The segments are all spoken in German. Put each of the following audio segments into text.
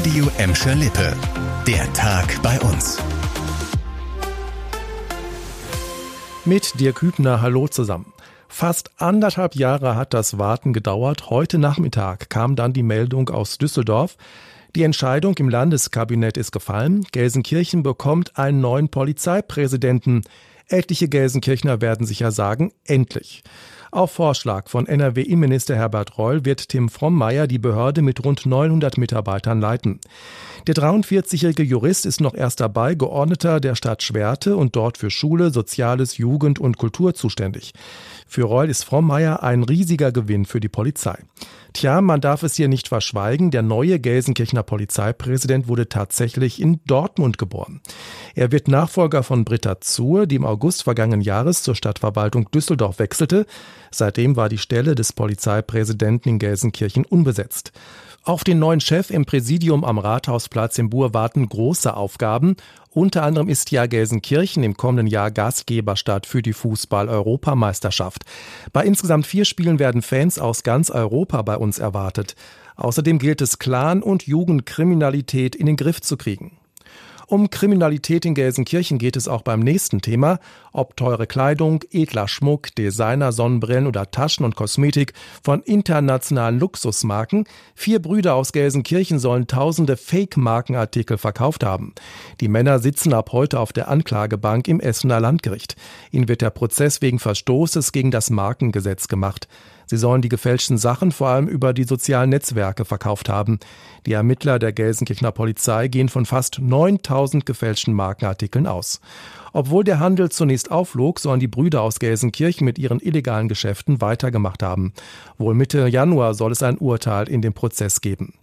Radio Emscher Lippe. Der Tag bei uns. Mit dir Kübner, hallo zusammen. Fast anderthalb Jahre hat das Warten gedauert. Heute Nachmittag kam dann die Meldung aus Düsseldorf. Die Entscheidung im Landeskabinett ist gefallen. Gelsenkirchen bekommt einen neuen Polizeipräsidenten. Etliche Gelsenkirchner werden sicher sagen, endlich. Auf Vorschlag von NRW-Innenminister Herbert Reul wird Tim Frommeier die Behörde mit rund 900 Mitarbeitern leiten. Der 43-jährige Jurist ist noch erst dabei Geordneter der Stadt Schwerte und dort für Schule, Soziales, Jugend und Kultur zuständig. Für Reul ist Frommeier ein riesiger Gewinn für die Polizei. Tja, man darf es hier nicht verschweigen, der neue Gelsenkirchener Polizeipräsident wurde tatsächlich in Dortmund geboren. Er wird Nachfolger von Britta Zuhr, die im August vergangenen Jahres zur Stadtverwaltung Düsseldorf wechselte. Seitdem war die Stelle des Polizeipräsidenten in Gelsenkirchen unbesetzt. Auf den neuen Chef im Präsidium am Rathausplatz im Bur warten große Aufgaben. Unter anderem ist ja Gelsenkirchen im kommenden Jahr Gastgeberstadt für die Fußball-Europameisterschaft. Bei insgesamt vier Spielen werden Fans aus ganz Europa bei uns erwartet. Außerdem gilt es, Clan- und Jugendkriminalität in den Griff zu kriegen. Um Kriminalität in Gelsenkirchen geht es auch beim nächsten Thema. Ob teure Kleidung, edler Schmuck, Designer, Sonnenbrillen oder Taschen und Kosmetik von internationalen Luxusmarken. Vier Brüder aus Gelsenkirchen sollen tausende Fake-Markenartikel verkauft haben. Die Männer sitzen ab heute auf der Anklagebank im Essener Landgericht. Ihnen wird der Prozess wegen Verstoßes gegen das Markengesetz gemacht. Sie sollen die gefälschten Sachen vor allem über die sozialen Netzwerke verkauft haben. Die Ermittler der Gelsenkirchener Polizei gehen von fast 9000 gefälschten Markenartikeln aus. Obwohl der Handel zunächst auflog, sollen die Brüder aus Gelsenkirchen mit ihren illegalen Geschäften weitergemacht haben. Wohl Mitte Januar soll es ein Urteil in dem Prozess geben.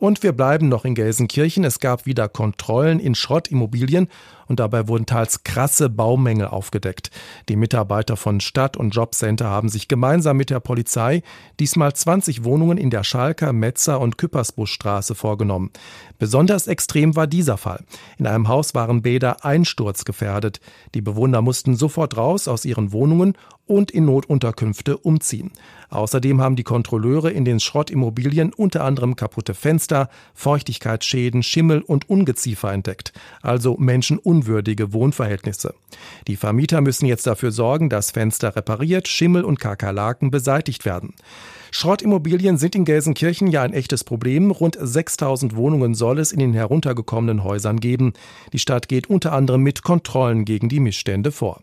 Und wir bleiben noch in Gelsenkirchen. Es gab wieder Kontrollen in Schrottimmobilien und dabei wurden teils krasse Baumängel aufgedeckt. Die Mitarbeiter von Stadt- und Jobcenter haben sich gemeinsam mit der Polizei diesmal 20 Wohnungen in der Schalker, Metzer und Küppersbuschstraße vorgenommen. Besonders extrem war dieser Fall. In einem Haus waren Bäder einsturzgefährdet. Die Bewohner mussten sofort raus aus ihren Wohnungen und in Notunterkünfte umziehen. Außerdem haben die Kontrolleure in den Schrottimmobilien unter anderem kaputte Fenster, Feuchtigkeitsschäden, Schimmel und Ungeziefer entdeckt, also menschenunwürdige Wohnverhältnisse. Die Vermieter müssen jetzt dafür sorgen, dass Fenster repariert, Schimmel und Kakerlaken beseitigt werden. Schrottimmobilien sind in Gelsenkirchen ja ein echtes Problem. Rund 6000 Wohnungen soll es in den heruntergekommenen Häusern geben. Die Stadt geht unter anderem mit Kontrollen gegen die Missstände vor.